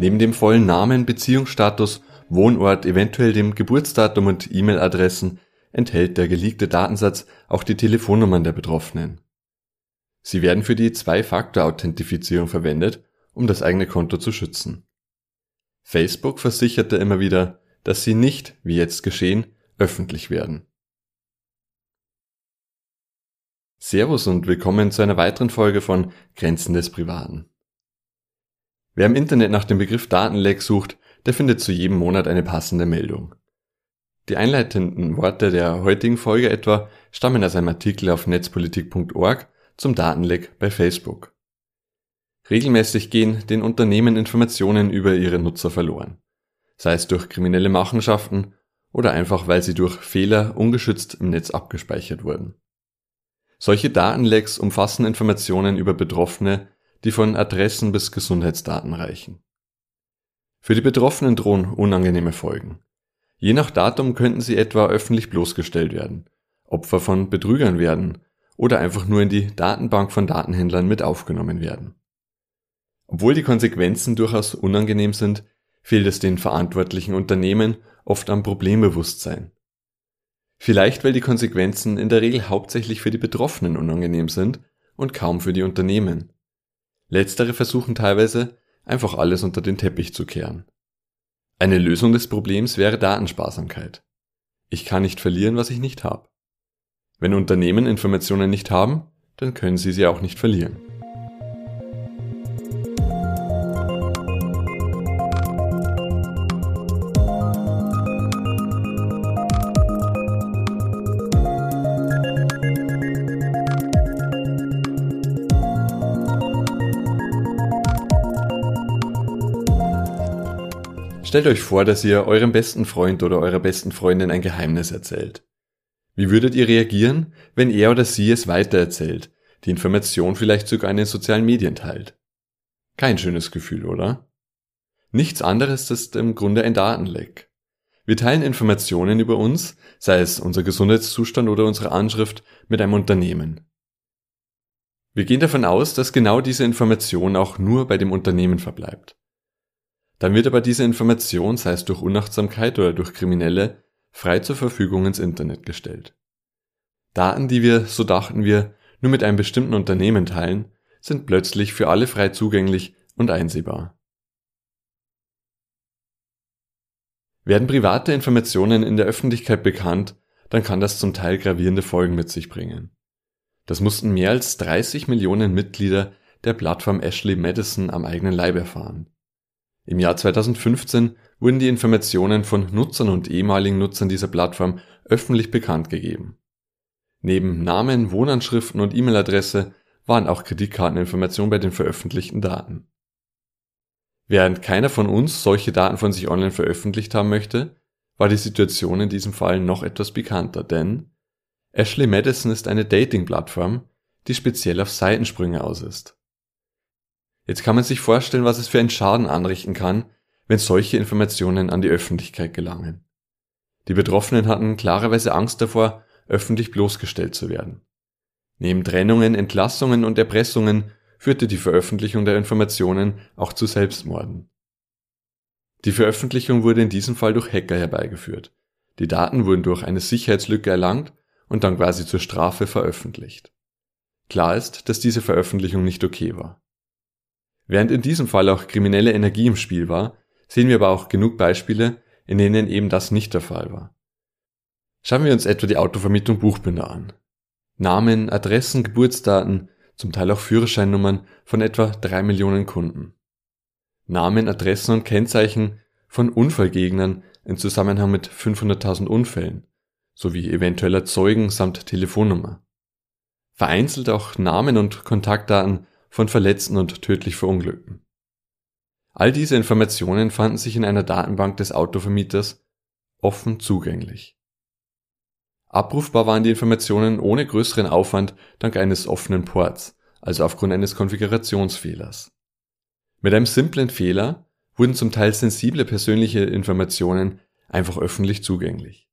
Neben dem vollen Namen, Beziehungsstatus, Wohnort, eventuell dem Geburtsdatum und E-Mail-Adressen enthält der geleakte Datensatz auch die Telefonnummern der Betroffenen. Sie werden für die Zwei-Faktor-Authentifizierung verwendet, um das eigene Konto zu schützen. Facebook versicherte immer wieder, dass sie nicht, wie jetzt geschehen, öffentlich werden. Servus und willkommen zu einer weiteren Folge von Grenzen des Privaten. Wer im Internet nach dem Begriff Datenleck sucht, der findet zu jedem Monat eine passende Meldung. Die einleitenden Worte der heutigen Folge etwa stammen aus einem Artikel auf netzpolitik.org zum Datenleck bei Facebook. Regelmäßig gehen den Unternehmen Informationen über ihre Nutzer verloren, sei es durch kriminelle Machenschaften oder einfach weil sie durch Fehler ungeschützt im Netz abgespeichert wurden. Solche Datenlecks umfassen Informationen über Betroffene, die von Adressen bis Gesundheitsdaten reichen. Für die Betroffenen drohen unangenehme Folgen. Je nach Datum könnten sie etwa öffentlich bloßgestellt werden, Opfer von Betrügern werden oder einfach nur in die Datenbank von Datenhändlern mit aufgenommen werden. Obwohl die Konsequenzen durchaus unangenehm sind, fehlt es den verantwortlichen Unternehmen oft am Problembewusstsein. Vielleicht weil die Konsequenzen in der Regel hauptsächlich für die Betroffenen unangenehm sind und kaum für die Unternehmen. Letztere versuchen teilweise einfach alles unter den Teppich zu kehren. Eine Lösung des Problems wäre Datensparsamkeit. Ich kann nicht verlieren, was ich nicht habe. Wenn Unternehmen Informationen nicht haben, dann können sie sie auch nicht verlieren. Stellt euch vor, dass ihr eurem besten Freund oder eurer besten Freundin ein Geheimnis erzählt. Wie würdet ihr reagieren, wenn er oder sie es weitererzählt, die Information vielleicht sogar in den sozialen Medien teilt? Kein schönes Gefühl, oder? Nichts anderes ist im Grunde ein Datenleck. Wir teilen Informationen über uns, sei es unser Gesundheitszustand oder unsere Anschrift, mit einem Unternehmen. Wir gehen davon aus, dass genau diese Information auch nur bei dem Unternehmen verbleibt. Dann wird aber diese Information, sei es durch Unachtsamkeit oder durch Kriminelle, frei zur Verfügung ins Internet gestellt. Daten, die wir, so dachten wir, nur mit einem bestimmten Unternehmen teilen, sind plötzlich für alle frei zugänglich und einsehbar. Werden private Informationen in der Öffentlichkeit bekannt, dann kann das zum Teil gravierende Folgen mit sich bringen. Das mussten mehr als 30 Millionen Mitglieder der Plattform Ashley Madison am eigenen Leib erfahren. Im Jahr 2015 wurden die Informationen von Nutzern und ehemaligen Nutzern dieser Plattform öffentlich bekannt gegeben. Neben Namen, Wohnanschriften und E-Mail-Adresse waren auch Kreditkarteninformationen bei den veröffentlichten Daten. Während keiner von uns solche Daten von sich online veröffentlicht haben möchte, war die Situation in diesem Fall noch etwas bekannter, denn Ashley Madison ist eine Dating-Plattform, die speziell auf Seitensprünge aus ist. Jetzt kann man sich vorstellen, was es für einen Schaden anrichten kann, wenn solche Informationen an die Öffentlichkeit gelangen. Die Betroffenen hatten klarerweise Angst davor, öffentlich bloßgestellt zu werden. Neben Trennungen, Entlassungen und Erpressungen führte die Veröffentlichung der Informationen auch zu Selbstmorden. Die Veröffentlichung wurde in diesem Fall durch Hacker herbeigeführt. Die Daten wurden durch eine Sicherheitslücke erlangt und dann quasi zur Strafe veröffentlicht. Klar ist, dass diese Veröffentlichung nicht okay war. Während in diesem Fall auch kriminelle Energie im Spiel war, sehen wir aber auch genug Beispiele, in denen eben das nicht der Fall war. Schauen wir uns etwa die Autovermietung Buchbinder an. Namen, Adressen, Geburtsdaten, zum Teil auch Führerscheinnummern von etwa drei Millionen Kunden. Namen, Adressen und Kennzeichen von Unfallgegnern im Zusammenhang mit 500.000 Unfällen sowie eventueller Zeugen samt Telefonnummer. Vereinzelt auch Namen und Kontaktdaten von Verletzten und tödlich Verunglückten. All diese Informationen fanden sich in einer Datenbank des Autovermieters offen zugänglich. Abrufbar waren die Informationen ohne größeren Aufwand dank eines offenen Ports, also aufgrund eines Konfigurationsfehlers. Mit einem simplen Fehler wurden zum Teil sensible persönliche Informationen einfach öffentlich zugänglich.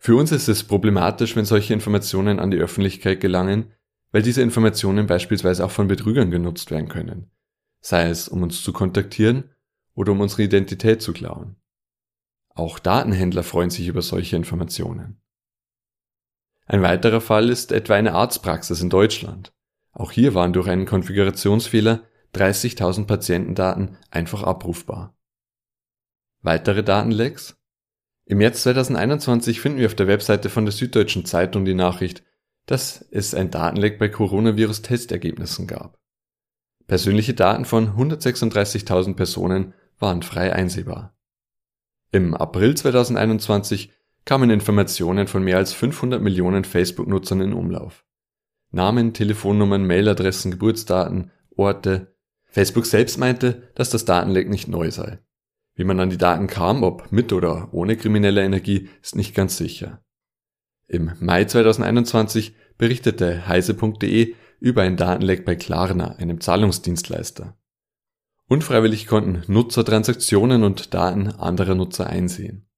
Für uns ist es problematisch, wenn solche Informationen an die Öffentlichkeit gelangen, weil diese Informationen beispielsweise auch von Betrügern genutzt werden können, sei es um uns zu kontaktieren oder um unsere Identität zu klauen. Auch Datenhändler freuen sich über solche Informationen. Ein weiterer Fall ist etwa eine Arztpraxis in Deutschland. Auch hier waren durch einen Konfigurationsfehler 30.000 Patientendaten einfach abrufbar. Weitere Datenlecks? Im März 2021 finden wir auf der Webseite von der Süddeutschen Zeitung die Nachricht, dass es ein Datenleck bei Coronavirus-Testergebnissen gab. Persönliche Daten von 136.000 Personen waren frei einsehbar. Im April 2021 kamen Informationen von mehr als 500 Millionen Facebook-Nutzern in Umlauf. Namen, Telefonnummern, Mailadressen, Geburtsdaten, Orte. Facebook selbst meinte, dass das Datenleck nicht neu sei. Wie man an die Daten kam, ob mit oder ohne kriminelle Energie, ist nicht ganz sicher. Im Mai 2021 berichtete heise.de über ein Datenleck bei Klarna, einem Zahlungsdienstleister. Unfreiwillig konnten Nutzer Transaktionen und Daten anderer Nutzer einsehen.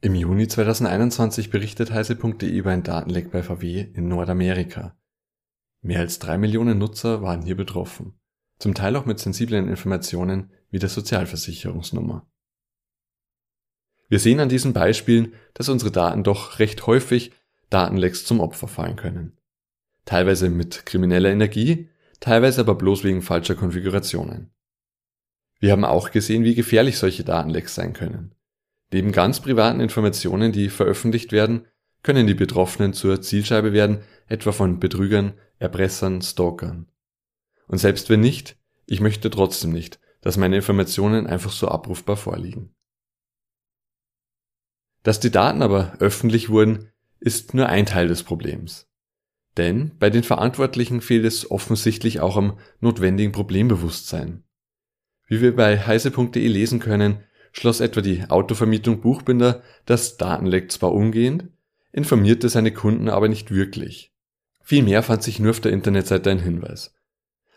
Im Juni 2021 berichtet heise.de über ein Datenleck bei VW in Nordamerika. Mehr als drei Millionen Nutzer waren hier betroffen, zum Teil auch mit sensiblen Informationen wie der Sozialversicherungsnummer. Wir sehen an diesen Beispielen, dass unsere Daten doch recht häufig Datenlecks zum Opfer fallen können. Teilweise mit krimineller Energie, teilweise aber bloß wegen falscher Konfigurationen. Wir haben auch gesehen, wie gefährlich solche Datenlecks sein können. Neben ganz privaten Informationen, die veröffentlicht werden, können die Betroffenen zur Zielscheibe werden, etwa von Betrügern, Erpressern, Stalkern. Und selbst wenn nicht, ich möchte trotzdem nicht, dass meine Informationen einfach so abrufbar vorliegen. Dass die Daten aber öffentlich wurden, ist nur ein Teil des Problems. Denn bei den Verantwortlichen fehlt es offensichtlich auch am notwendigen Problembewusstsein. Wie wir bei heise.de lesen können, schloss etwa die Autovermietung Buchbinder das Datenleck zwar umgehend, informierte seine Kunden aber nicht wirklich. Vielmehr fand sich nur auf der Internetseite ein Hinweis.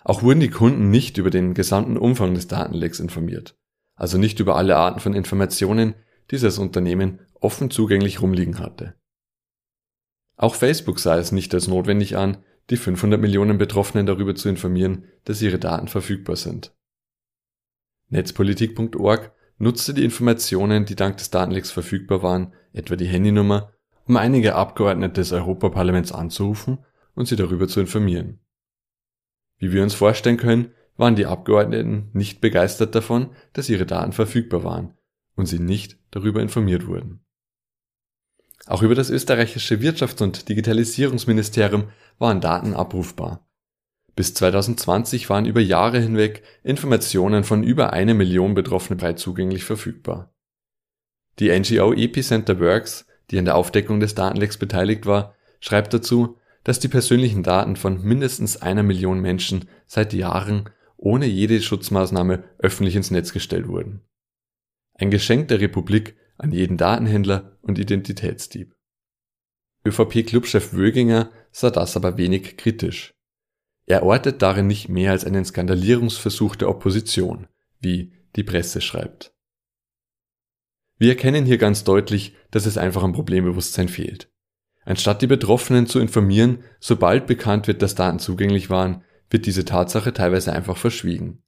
Auch wurden die Kunden nicht über den gesamten Umfang des Datenlecks informiert, also nicht über alle Arten von Informationen, die das Unternehmen offen zugänglich rumliegen hatte. Auch Facebook sah es nicht als notwendig an, die 500 Millionen Betroffenen darüber zu informieren, dass ihre Daten verfügbar sind. Netzpolitik.org nutzte die Informationen, die dank des Datenlecks verfügbar waren, etwa die Handynummer, um einige Abgeordnete des Europaparlaments anzurufen und sie darüber zu informieren. Wie wir uns vorstellen können, waren die Abgeordneten nicht begeistert davon, dass ihre Daten verfügbar waren und sie nicht darüber informiert wurden. Auch über das österreichische Wirtschafts- und Digitalisierungsministerium waren Daten abrufbar. Bis 2020 waren über Jahre hinweg Informationen von über eine Million Betroffene frei zugänglich verfügbar. Die NGO Epicenter Works, die an der Aufdeckung des Datenlecks beteiligt war, schreibt dazu, dass die persönlichen Daten von mindestens einer Million Menschen seit Jahren ohne jede Schutzmaßnahme öffentlich ins Netz gestellt wurden. Ein Geschenk der Republik an jeden Datenhändler und Identitätsdieb. ÖVP-Clubchef Wöginger sah das aber wenig kritisch. Er ortet darin nicht mehr als einen Skandalierungsversuch der Opposition, wie die Presse schreibt. Wir erkennen hier ganz deutlich, dass es einfach am Problembewusstsein fehlt. Anstatt die Betroffenen zu informieren, sobald bekannt wird, dass Daten zugänglich waren, wird diese Tatsache teilweise einfach verschwiegen.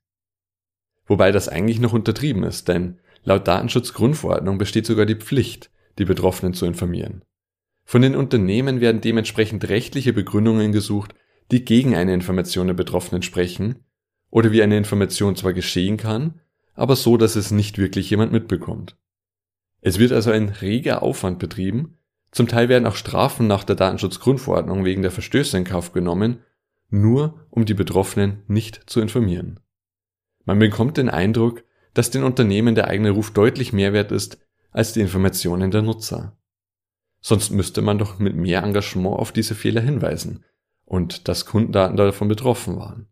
Wobei das eigentlich noch untertrieben ist, denn laut Datenschutzgrundverordnung besteht sogar die Pflicht, die Betroffenen zu informieren. Von den Unternehmen werden dementsprechend rechtliche Begründungen gesucht, die gegen eine Information der Betroffenen sprechen oder wie eine Information zwar geschehen kann, aber so, dass es nicht wirklich jemand mitbekommt. Es wird also ein reger Aufwand betrieben, zum Teil werden auch Strafen nach der Datenschutzgrundverordnung wegen der Verstöße in Kauf genommen, nur um die Betroffenen nicht zu informieren. Man bekommt den Eindruck, dass den Unternehmen der eigene Ruf deutlich mehr wert ist als die Informationen der Nutzer. Sonst müsste man doch mit mehr Engagement auf diese Fehler hinweisen, und dass Kundendaten davon betroffen waren.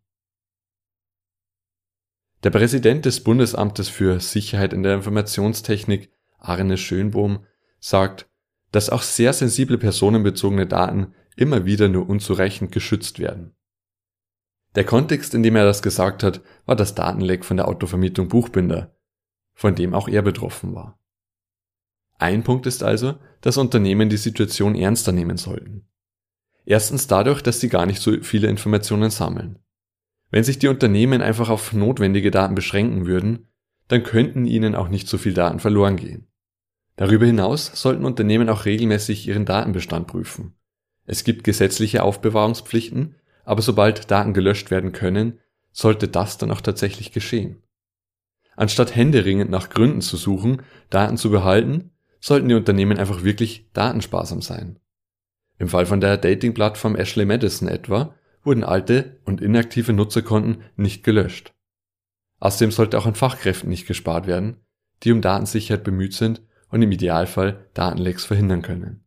Der Präsident des Bundesamtes für Sicherheit in der Informationstechnik, Arne Schönbohm, sagt, dass auch sehr sensible personenbezogene Daten immer wieder nur unzureichend geschützt werden. Der Kontext, in dem er das gesagt hat, war das Datenleck von der Autovermietung Buchbinder, von dem auch er betroffen war. Ein Punkt ist also, dass Unternehmen die Situation ernster nehmen sollten. Erstens dadurch, dass sie gar nicht so viele Informationen sammeln. Wenn sich die Unternehmen einfach auf notwendige Daten beschränken würden, dann könnten ihnen auch nicht so viel Daten verloren gehen. Darüber hinaus sollten Unternehmen auch regelmäßig ihren Datenbestand prüfen. Es gibt gesetzliche Aufbewahrungspflichten, aber sobald Daten gelöscht werden können, sollte das dann auch tatsächlich geschehen. Anstatt händeringend nach Gründen zu suchen, Daten zu behalten, sollten die Unternehmen einfach wirklich datensparsam sein. Im Fall von der Dating-Plattform Ashley Madison etwa wurden alte und inaktive Nutzerkonten nicht gelöscht. Außerdem sollte auch an Fachkräften nicht gespart werden, die um Datensicherheit bemüht sind und im Idealfall Datenlecks verhindern können.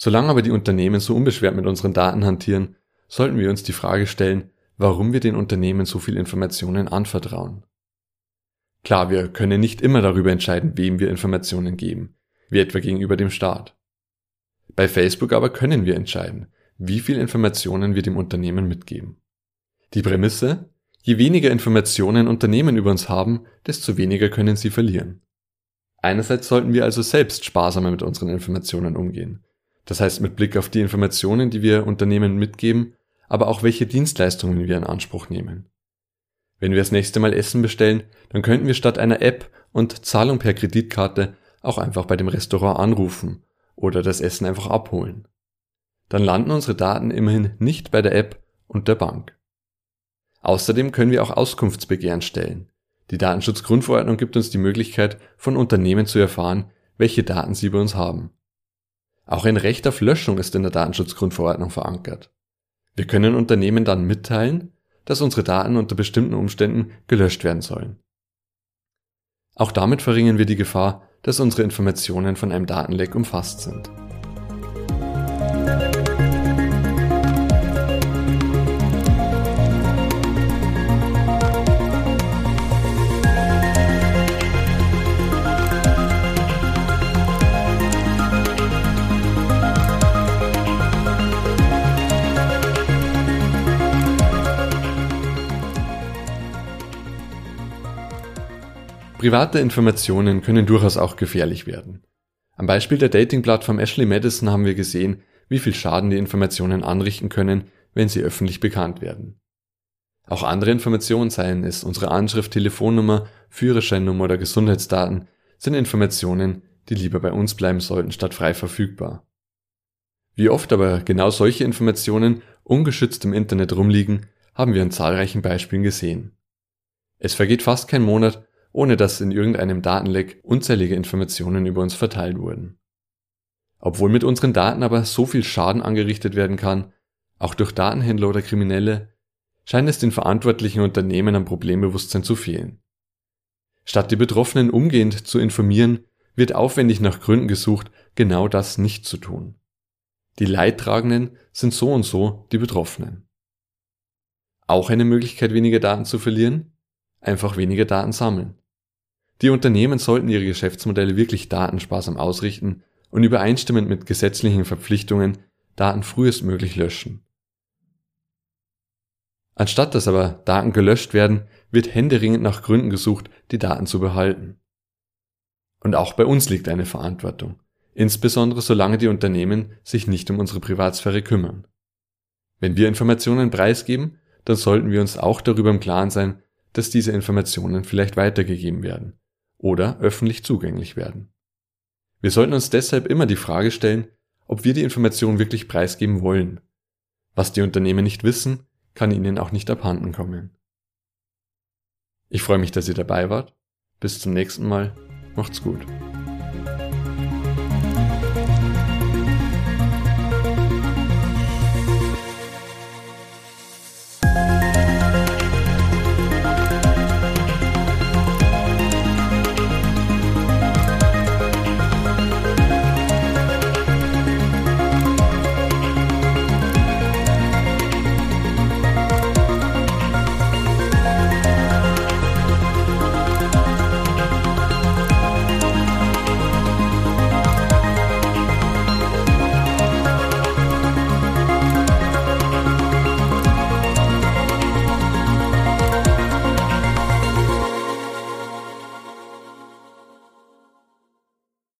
Solange aber die Unternehmen so unbeschwert mit unseren Daten hantieren, sollten wir uns die Frage stellen, warum wir den Unternehmen so viel Informationen anvertrauen. Klar, wir können nicht immer darüber entscheiden, wem wir Informationen geben, wie etwa gegenüber dem Staat. Bei Facebook aber können wir entscheiden, wie viel Informationen wir dem Unternehmen mitgeben. Die Prämisse, je weniger Informationen Unternehmen über uns haben, desto weniger können sie verlieren. Einerseits sollten wir also selbst sparsamer mit unseren Informationen umgehen. Das heißt mit Blick auf die Informationen, die wir Unternehmen mitgeben, aber auch welche Dienstleistungen wir in Anspruch nehmen. Wenn wir das nächste Mal Essen bestellen, dann könnten wir statt einer App und Zahlung per Kreditkarte auch einfach bei dem Restaurant anrufen oder das Essen einfach abholen. Dann landen unsere Daten immerhin nicht bei der App und der Bank. Außerdem können wir auch Auskunftsbegehren stellen. Die Datenschutzgrundverordnung gibt uns die Möglichkeit, von Unternehmen zu erfahren, welche Daten sie bei uns haben. Auch ein Recht auf Löschung ist in der Datenschutzgrundverordnung verankert. Wir können Unternehmen dann mitteilen, dass unsere Daten unter bestimmten Umständen gelöscht werden sollen. Auch damit verringern wir die Gefahr, dass unsere Informationen von einem Datenleck umfasst sind. Private Informationen können durchaus auch gefährlich werden. Am Beispiel der Dating-Plattform Ashley Madison haben wir gesehen, wie viel Schaden die Informationen anrichten können, wenn sie öffentlich bekannt werden. Auch andere Informationen, seien es unsere Anschrift, Telefonnummer, Führerscheinnummer oder Gesundheitsdaten, sind Informationen, die lieber bei uns bleiben sollten, statt frei verfügbar. Wie oft aber genau solche Informationen ungeschützt im Internet rumliegen, haben wir an zahlreichen Beispielen gesehen. Es vergeht fast kein Monat, ohne dass in irgendeinem Datenleck unzählige Informationen über uns verteilt wurden. Obwohl mit unseren Daten aber so viel Schaden angerichtet werden kann, auch durch Datenhändler oder Kriminelle, scheint es den verantwortlichen Unternehmen am Problembewusstsein zu fehlen. Statt die Betroffenen umgehend zu informieren, wird aufwendig nach Gründen gesucht, genau das nicht zu tun. Die Leidtragenden sind so und so die Betroffenen. Auch eine Möglichkeit, weniger Daten zu verlieren? Einfach weniger Daten sammeln. Die Unternehmen sollten ihre Geschäftsmodelle wirklich datensparsam ausrichten und übereinstimmend mit gesetzlichen Verpflichtungen Daten frühestmöglich löschen. Anstatt dass aber Daten gelöscht werden, wird händeringend nach Gründen gesucht, die Daten zu behalten. Und auch bei uns liegt eine Verantwortung, insbesondere solange die Unternehmen sich nicht um unsere Privatsphäre kümmern. Wenn wir Informationen preisgeben, dann sollten wir uns auch darüber im Klaren sein, dass diese Informationen vielleicht weitergegeben werden oder öffentlich zugänglich werden. Wir sollten uns deshalb immer die Frage stellen, ob wir die Information wirklich preisgeben wollen. Was die Unternehmen nicht wissen, kann ihnen auch nicht abhanden kommen. Ich freue mich, dass ihr dabei wart. Bis zum nächsten Mal. Macht's gut.